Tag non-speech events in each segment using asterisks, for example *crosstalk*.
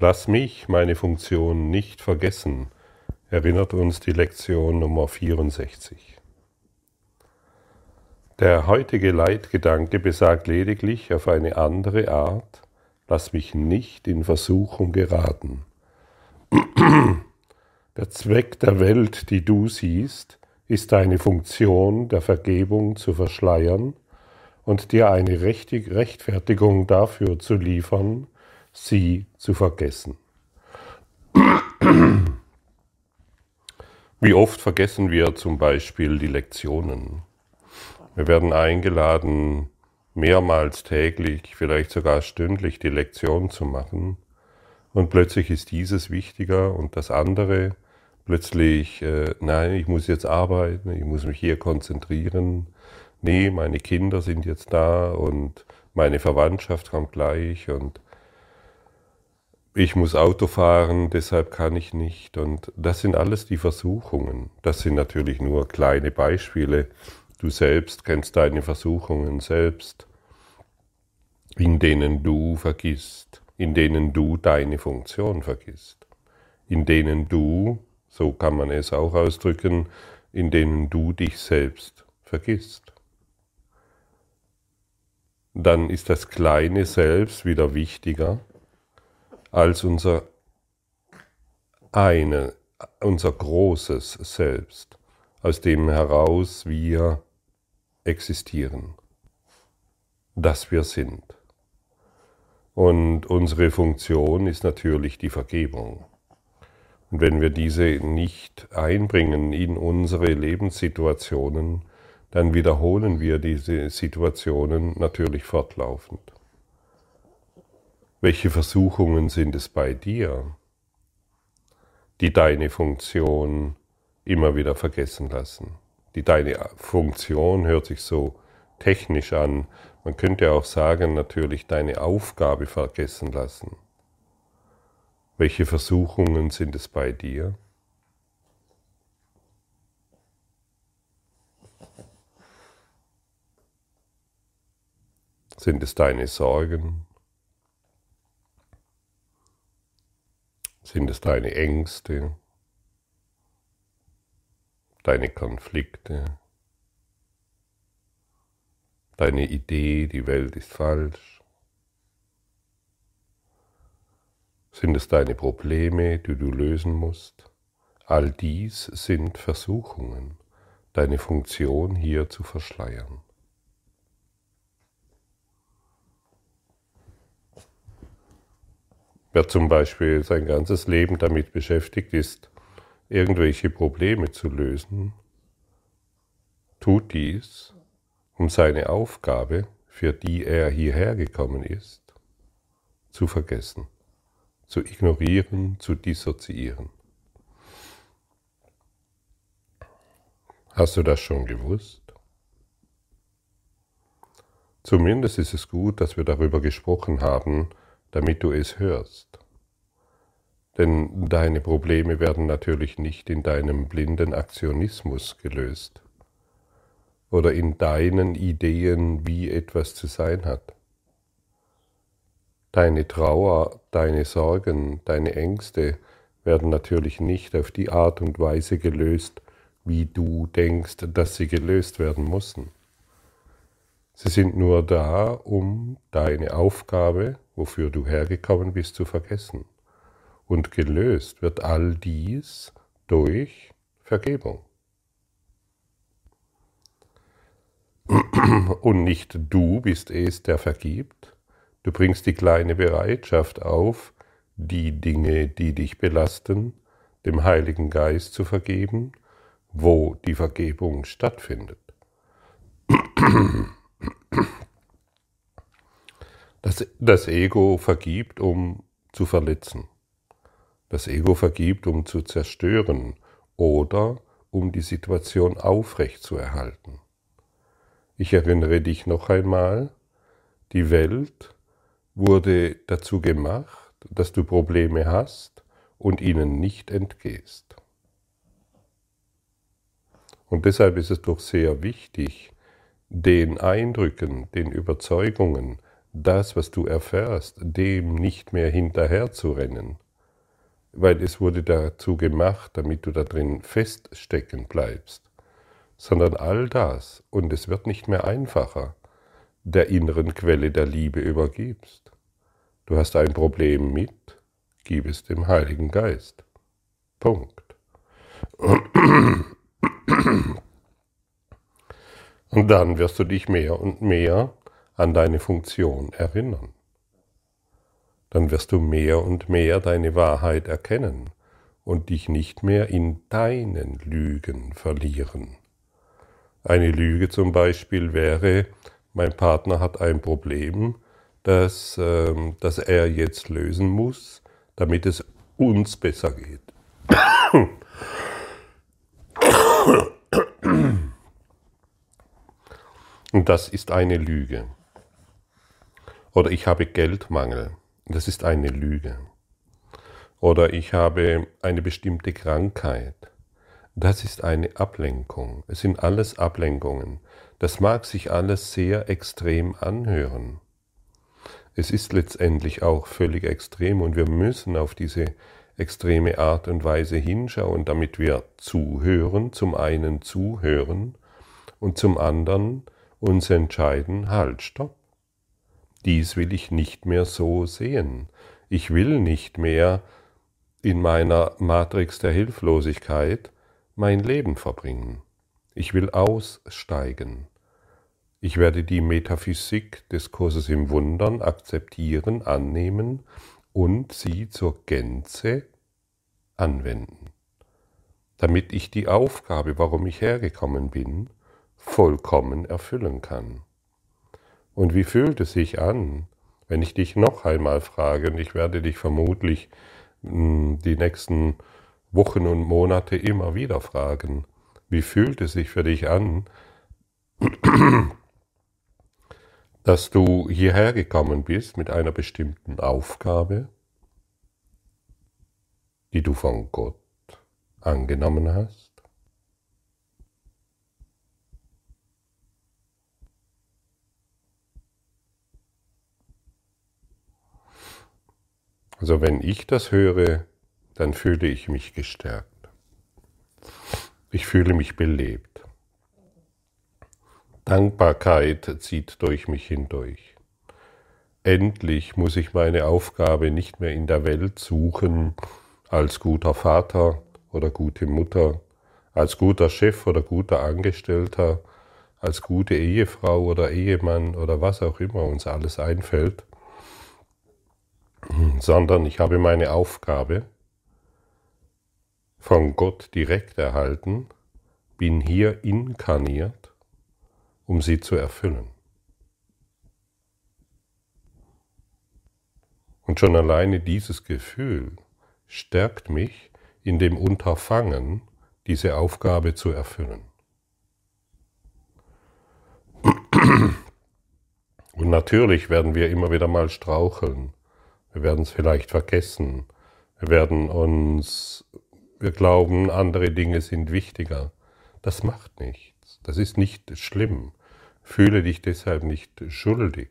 Lass mich meine Funktion nicht vergessen, erinnert uns die Lektion Nummer 64. Der heutige Leitgedanke besagt lediglich auf eine andere Art, lass mich nicht in Versuchung geraten. *clears throat* Der Zweck der Welt, die du siehst, ist deine Funktion der Vergebung zu verschleiern und dir eine Rechtfertigung dafür zu liefern, sie zu vergessen. Wie oft vergessen wir zum Beispiel die Lektionen? Wir werden eingeladen, mehrmals täglich, vielleicht sogar stündlich die Lektion zu machen. Und plötzlich ist dieses wichtiger und das andere plötzlich, äh, nein, ich muss jetzt arbeiten, ich muss mich hier konzentrieren. Nee, meine Kinder sind jetzt da und meine Verwandtschaft kommt gleich und ich muss Auto fahren, deshalb kann ich nicht. Und das sind alles die Versuchungen. Das sind natürlich nur kleine Beispiele. Du selbst kennst deine Versuchungen selbst, in denen du vergisst, in denen du deine Funktion vergisst, in denen du, so kann man es auch ausdrücken, in denen du dich selbst vergisst. Dann ist das kleine Selbst wieder wichtiger als unser eine, unser großes Selbst, aus dem heraus wir existieren, dass wir sind. Und unsere Funktion ist natürlich die Vergebung. Und wenn wir diese nicht einbringen in unsere Lebenssituationen, dann wiederholen wir diese Situationen natürlich fortlaufend. Welche Versuchungen sind es bei dir, die deine Funktion immer wieder vergessen lassen? Die deine Funktion hört sich so technisch an. Man könnte auch sagen, natürlich deine Aufgabe vergessen lassen. Welche Versuchungen sind es bei dir? Sind es deine Sorgen? Sind es deine Ängste, deine Konflikte, deine Idee, die Welt ist falsch? Sind es deine Probleme, die du lösen musst? All dies sind Versuchungen, deine Funktion hier zu verschleiern. Wer zum Beispiel sein ganzes Leben damit beschäftigt ist, irgendwelche Probleme zu lösen, tut dies, um seine Aufgabe, für die er hierher gekommen ist, zu vergessen, zu ignorieren, zu dissoziieren. Hast du das schon gewusst? Zumindest ist es gut, dass wir darüber gesprochen haben, damit du es hörst. Denn deine Probleme werden natürlich nicht in deinem blinden Aktionismus gelöst oder in deinen Ideen, wie etwas zu sein hat. Deine Trauer, deine Sorgen, deine Ängste werden natürlich nicht auf die Art und Weise gelöst, wie du denkst, dass sie gelöst werden müssen. Sie sind nur da, um deine Aufgabe, wofür du hergekommen bist, zu vergessen. Und gelöst wird all dies durch Vergebung. Und nicht du bist es, der vergibt. Du bringst die kleine Bereitschaft auf, die Dinge, die dich belasten, dem Heiligen Geist zu vergeben, wo die Vergebung stattfindet. Das, das Ego vergibt, um zu verletzen. Das Ego vergibt, um zu zerstören oder um die Situation aufrecht zu erhalten. Ich erinnere dich noch einmal, die Welt wurde dazu gemacht, dass du Probleme hast und ihnen nicht entgehst. Und deshalb ist es doch sehr wichtig, den Eindrücken, den Überzeugungen, das, was du erfährst, dem nicht mehr hinterher zu rennen, weil es wurde dazu gemacht, damit du da drin feststecken bleibst, sondern all das, und es wird nicht mehr einfacher, der inneren Quelle der Liebe übergibst. Du hast ein Problem mit, gib es dem Heiligen Geist. Punkt. Und dann wirst du dich mehr und mehr an deine Funktion erinnern. Dann wirst du mehr und mehr deine Wahrheit erkennen und dich nicht mehr in deinen Lügen verlieren. Eine Lüge zum Beispiel wäre, mein Partner hat ein Problem, das, äh, das er jetzt lösen muss, damit es uns besser geht. Und das ist eine Lüge. Oder ich habe Geldmangel. Das ist eine Lüge. Oder ich habe eine bestimmte Krankheit. Das ist eine Ablenkung. Es sind alles Ablenkungen. Das mag sich alles sehr extrem anhören. Es ist letztendlich auch völlig extrem und wir müssen auf diese extreme Art und Weise hinschauen, damit wir zuhören, zum einen zuhören und zum anderen uns entscheiden, halt, stopp. Dies will ich nicht mehr so sehen. Ich will nicht mehr in meiner Matrix der Hilflosigkeit mein Leben verbringen. Ich will aussteigen. Ich werde die Metaphysik des Kurses im Wundern akzeptieren, annehmen und sie zur Gänze anwenden, damit ich die Aufgabe, warum ich hergekommen bin, vollkommen erfüllen kann. Und wie fühlt es sich an, wenn ich dich noch einmal frage, und ich werde dich vermutlich hm, die nächsten Wochen und Monate immer wieder fragen, wie fühlt es sich für dich an, *clears throat* dass du hierher gekommen bist mit einer bestimmten Aufgabe, die du von Gott angenommen hast? Also wenn ich das höre, dann fühle ich mich gestärkt. Ich fühle mich belebt. Dankbarkeit zieht durch mich hindurch. Endlich muss ich meine Aufgabe nicht mehr in der Welt suchen als guter Vater oder gute Mutter, als guter Chef oder guter Angestellter, als gute Ehefrau oder Ehemann oder was auch immer uns alles einfällt, sondern ich habe meine Aufgabe von Gott direkt erhalten, bin hier inkarniert, um sie zu erfüllen. Und schon alleine dieses Gefühl stärkt mich in dem Unterfangen, diese Aufgabe zu erfüllen. Und natürlich werden wir immer wieder mal straucheln wir werden es vielleicht vergessen. Wir werden uns, wir glauben, andere Dinge sind wichtiger. Das macht nichts. Das ist nicht schlimm. Fühle dich deshalb nicht schuldig,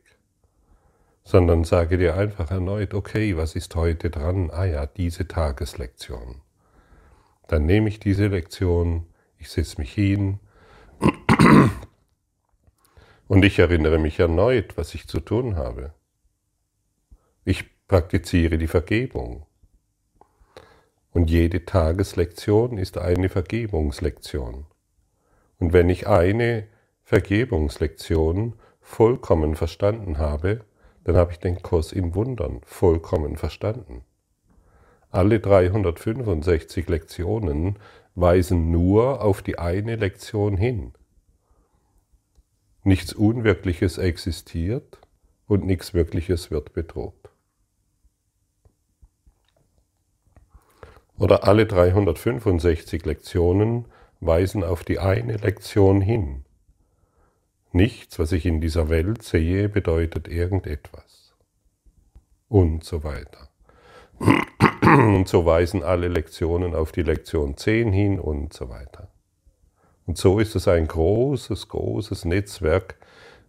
sondern sage dir einfach erneut, okay, was ist heute dran? Ah ja, diese Tageslektion. Dann nehme ich diese Lektion, ich setze mich hin und ich erinnere mich erneut, was ich zu tun habe. Ich Praktiziere die Vergebung. Und jede Tageslektion ist eine Vergebungslektion. Und wenn ich eine Vergebungslektion vollkommen verstanden habe, dann habe ich den Kurs im Wundern vollkommen verstanden. Alle 365 Lektionen weisen nur auf die eine Lektion hin. Nichts Unwirkliches existiert und nichts Wirkliches wird bedroht. Oder alle 365 Lektionen weisen auf die eine Lektion hin. Nichts, was ich in dieser Welt sehe, bedeutet irgendetwas. Und so weiter. *clears throat* Und so weisen alle Lektionen auf die Lektion 10 hin und so weiter. Und so ist es ein großes, großes Netzwerk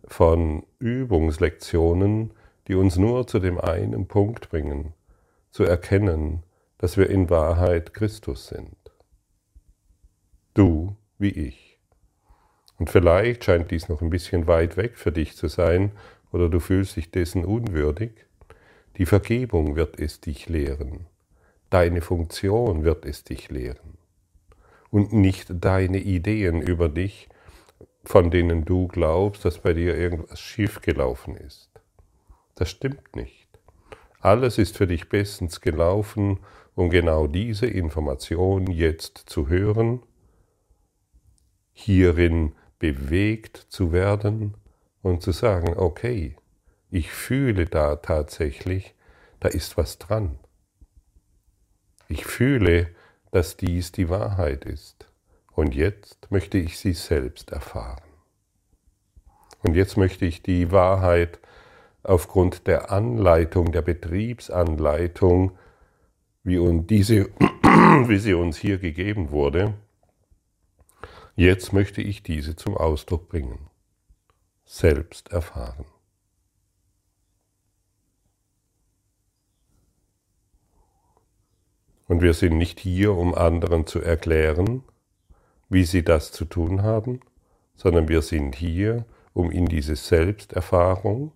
von Übungslektionen, die uns nur zu dem einen Punkt bringen, zu erkennen, dass wir in Wahrheit Christus sind. Du wie ich. Und vielleicht scheint dies noch ein bisschen weit weg für dich zu sein oder du fühlst dich dessen unwürdig. Die Vergebung wird es dich lehren. Deine Funktion wird es dich lehren. Und nicht deine Ideen über dich, von denen du glaubst, dass bei dir irgendwas schiefgelaufen ist. Das stimmt nicht. Alles ist für dich bestens gelaufen, um genau diese Information jetzt zu hören, hierin bewegt zu werden und zu sagen, okay, ich fühle da tatsächlich, da ist was dran. Ich fühle, dass dies die Wahrheit ist. Und jetzt möchte ich sie selbst erfahren. Und jetzt möchte ich die Wahrheit aufgrund der Anleitung, der Betriebsanleitung, wie, und diese, *clears throat* wie sie uns hier gegeben wurde, jetzt möchte ich diese zum Ausdruck bringen, selbst erfahren. Und wir sind nicht hier, um anderen zu erklären, wie sie das zu tun haben, sondern wir sind hier, um in diese Selbsterfahrung,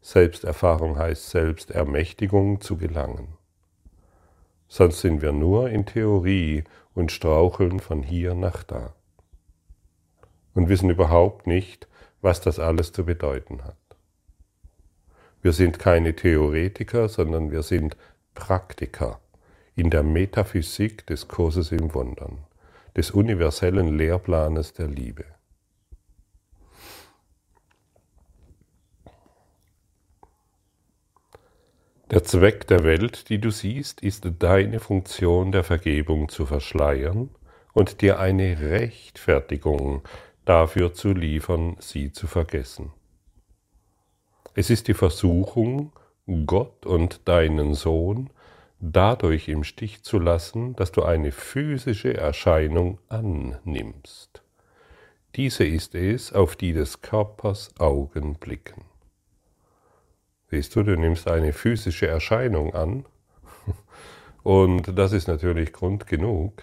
Selbsterfahrung heißt Selbstermächtigung zu gelangen. Sonst sind wir nur in Theorie und straucheln von hier nach da und wissen überhaupt nicht, was das alles zu bedeuten hat. Wir sind keine Theoretiker, sondern wir sind Praktiker in der Metaphysik des Kurses im Wundern, des universellen Lehrplanes der Liebe. Der Zweck der Welt, die du siehst, ist deine Funktion der Vergebung zu verschleiern und dir eine Rechtfertigung dafür zu liefern, sie zu vergessen. Es ist die Versuchung, Gott und deinen Sohn dadurch im Stich zu lassen, dass du eine physische Erscheinung annimmst. Diese ist es, auf die des Körpers Augen blicken. Siehst du, du nimmst eine physische Erscheinung an, und das ist natürlich Grund genug,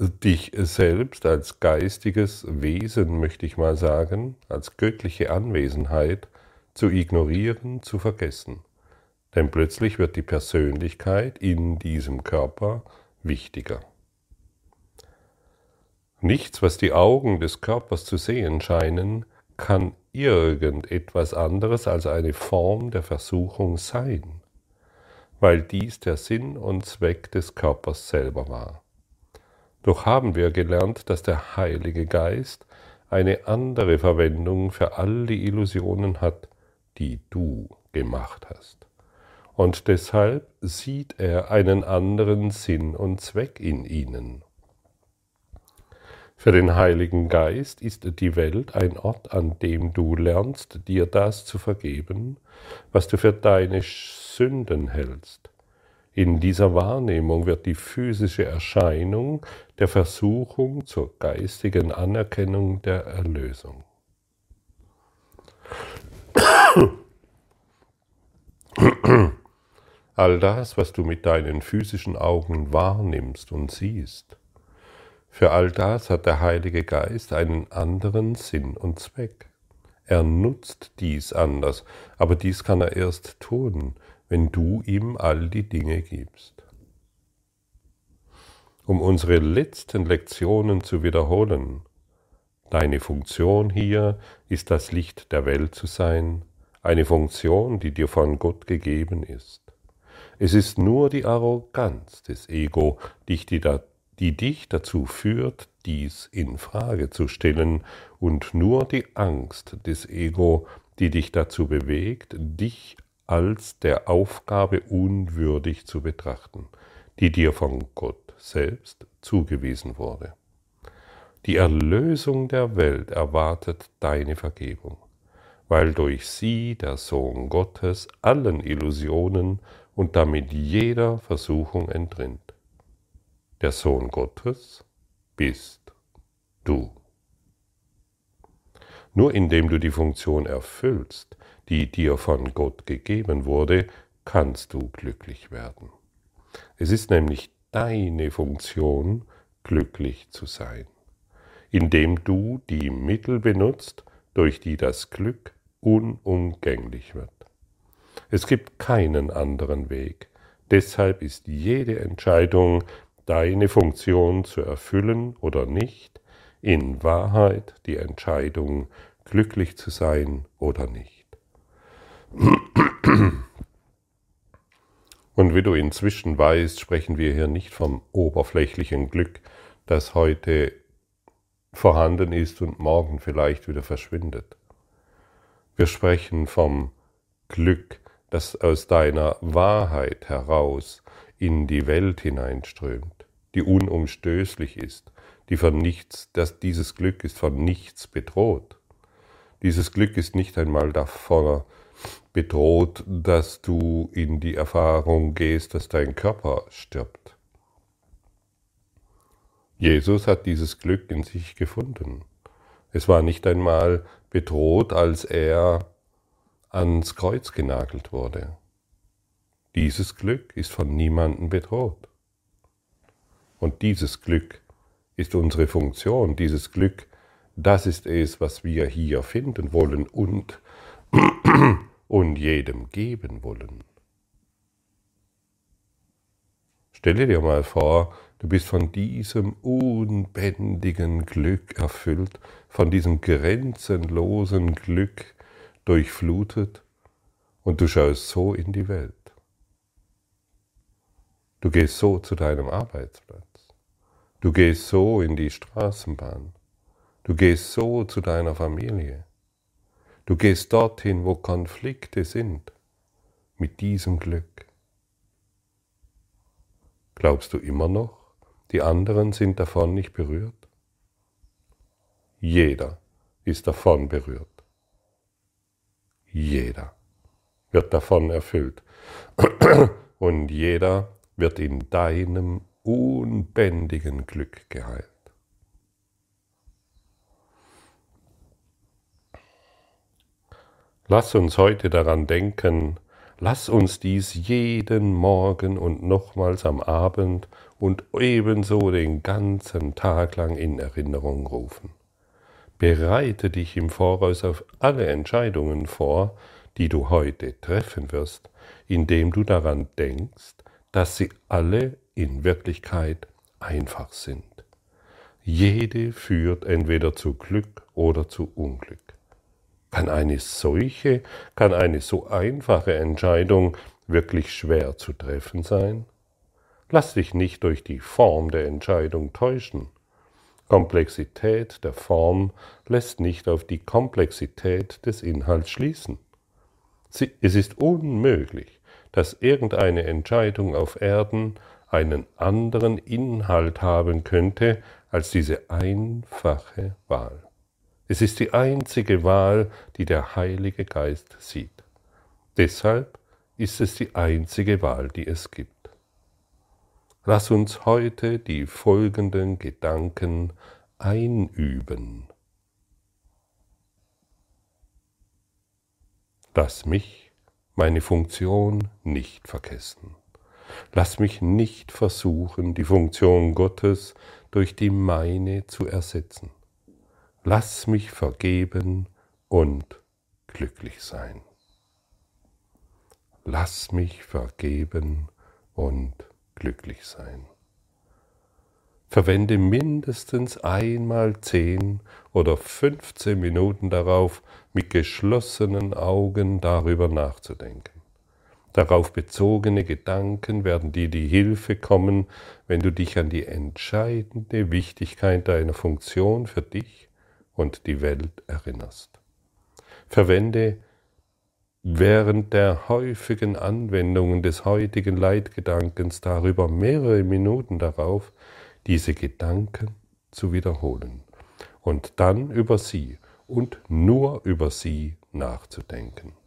dich selbst als geistiges Wesen, möchte ich mal sagen, als göttliche Anwesenheit zu ignorieren, zu vergessen. Denn plötzlich wird die Persönlichkeit in diesem Körper wichtiger. Nichts, was die Augen des Körpers zu sehen scheinen, kann irgendetwas anderes als eine Form der Versuchung sein, weil dies der Sinn und Zweck des Körpers selber war. Doch haben wir gelernt, dass der Heilige Geist eine andere Verwendung für all die Illusionen hat, die du gemacht hast. Und deshalb sieht er einen anderen Sinn und Zweck in ihnen. Für den Heiligen Geist ist die Welt ein Ort, an dem du lernst, dir das zu vergeben, was du für deine Sünden hältst. In dieser Wahrnehmung wird die physische Erscheinung der Versuchung zur geistigen Anerkennung der Erlösung. All das, was du mit deinen physischen Augen wahrnimmst und siehst, für all das hat der Heilige Geist einen anderen Sinn und Zweck. Er nutzt dies anders, aber dies kann er erst tun, wenn du ihm all die Dinge gibst. Um unsere letzten Lektionen zu wiederholen, deine Funktion hier ist das Licht der Welt zu sein, eine Funktion, die dir von Gott gegeben ist. Es ist nur die Arroganz des Ego, die, die dich dazu führt, dies in Frage zu stellen, und nur die Angst des Ego, die dich dazu bewegt, dich als der Aufgabe unwürdig zu betrachten, die dir von Gott selbst zugewiesen wurde. Die Erlösung der Welt erwartet deine Vergebung, weil durch sie der Sohn Gottes allen Illusionen und damit jeder Versuchung entrinnt. Der Sohn Gottes bist du. Nur indem du die Funktion erfüllst, die dir von Gott gegeben wurde, kannst du glücklich werden. Es ist nämlich deine Funktion, glücklich zu sein, indem du die Mittel benutzt, durch die das Glück unumgänglich wird. Es gibt keinen anderen Weg. Deshalb ist jede Entscheidung, deine Funktion zu erfüllen oder nicht, in Wahrheit die Entscheidung, glücklich zu sein oder nicht. Und wie du inzwischen weißt, sprechen wir hier nicht vom oberflächlichen Glück, das heute vorhanden ist und morgen vielleicht wieder verschwindet. Wir sprechen vom Glück, das aus deiner Wahrheit heraus in die Welt hineinströmt, die unumstößlich ist, die von nichts, dass dieses Glück ist von nichts bedroht. Dieses Glück ist nicht einmal davon bedroht, dass du in die Erfahrung gehst, dass dein Körper stirbt. Jesus hat dieses Glück in sich gefunden. Es war nicht einmal bedroht, als er ans Kreuz genagelt wurde. Dieses Glück ist von niemandem bedroht. Und dieses Glück ist unsere Funktion, dieses Glück, das ist es, was wir hier finden wollen und *clears throat* und jedem geben wollen. Stelle dir mal vor, du bist von diesem unbändigen Glück erfüllt, von diesem grenzenlosen Glück durchflutet und du schaust so in die Welt. Du gehst so zu deinem Arbeitsplatz. Du gehst so in die Straßenbahn. Du gehst so zu deiner Familie. Du gehst dorthin, wo Konflikte sind, mit diesem Glück. Glaubst du immer noch, die anderen sind davon nicht berührt? Jeder ist davon berührt. Jeder wird davon erfüllt. *clears throat* Und jeder wird in deinem unbändigen Glück geheilt. Lass uns heute daran denken, lass uns dies jeden Morgen und nochmals am Abend und ebenso den ganzen Tag lang in Erinnerung rufen. Bereite dich im Voraus auf alle Entscheidungen vor, die du heute treffen wirst, indem du daran denkst, dass sie alle in Wirklichkeit einfach sind. Jede führt entweder zu Glück oder zu Unglück. Kann eine solche, kann eine so einfache Entscheidung wirklich schwer zu treffen sein? Lass dich nicht durch die Form der Entscheidung täuschen. Komplexität der Form lässt nicht auf die Komplexität des Inhalts schließen. Es ist unmöglich, dass irgendeine Entscheidung auf Erden einen anderen Inhalt haben könnte als diese einfache Wahl. Es ist die einzige Wahl, die der Heilige Geist sieht. Deshalb ist es die einzige Wahl, die es gibt. Lass uns heute die folgenden Gedanken einüben. Lass mich meine Funktion nicht vergessen. Lass mich nicht versuchen, die Funktion Gottes durch die meine zu ersetzen lass mich vergeben und glücklich sein. Lass mich vergeben und glücklich sein. Verwende mindestens einmal zehn oder fünfzehn Minuten darauf, mit geschlossenen Augen darüber nachzudenken. Darauf bezogene Gedanken werden dir die Hilfe kommen, wenn du dich an die entscheidende Wichtigkeit deiner Funktion für dich und die Welt erinnerst. Verwende während der häufigen Anwendungen des heutigen Leitgedankens darüber mehrere Minuten darauf, diese Gedanken zu wiederholen und dann über sie und nur über sie nachzudenken.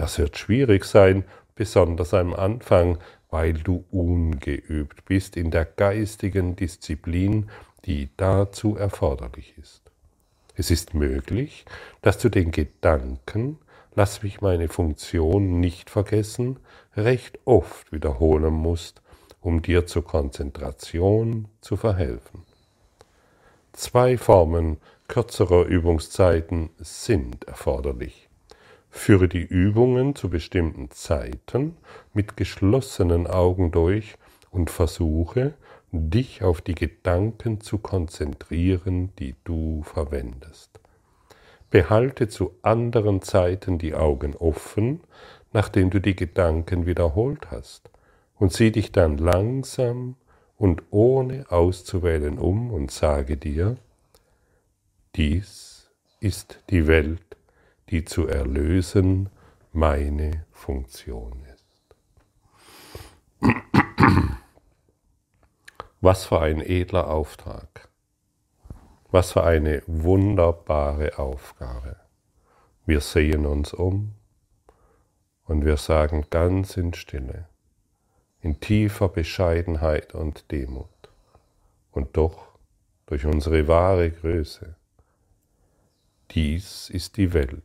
Das wird schwierig sein, besonders am Anfang, weil du ungeübt bist in der geistigen Disziplin, die dazu erforderlich ist. Es ist möglich, dass du den Gedanken, lass mich meine Funktion nicht vergessen, recht oft wiederholen musst, um dir zur Konzentration zu verhelfen. Zwei Formen kürzerer Übungszeiten sind erforderlich. Führe die Übungen zu bestimmten Zeiten mit geschlossenen Augen durch und versuche, dich auf die Gedanken zu konzentrieren, die du verwendest. Behalte zu anderen Zeiten die Augen offen, nachdem du die Gedanken wiederholt hast, und sieh dich dann langsam und ohne auszuwählen um und sage dir, dies ist die Welt, die zu erlösen meine Funktion ist. Was für ein edler Auftrag. Was für eine wunderbare Aufgabe. Wir sehen uns um und wir sagen ganz in Stille, in tiefer Bescheidenheit und Demut und doch durch unsere wahre Größe. Dies ist die Welt,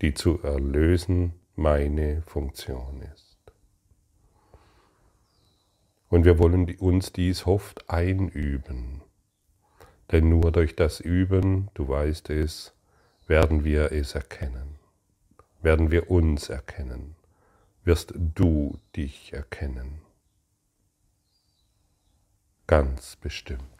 die zu erlösen meine Funktion ist. Und wir wollen uns dies oft einüben. Denn nur durch das Üben, du weißt es, werden wir es erkennen. Werden wir uns erkennen. Wirst du dich erkennen. Ganz bestimmt.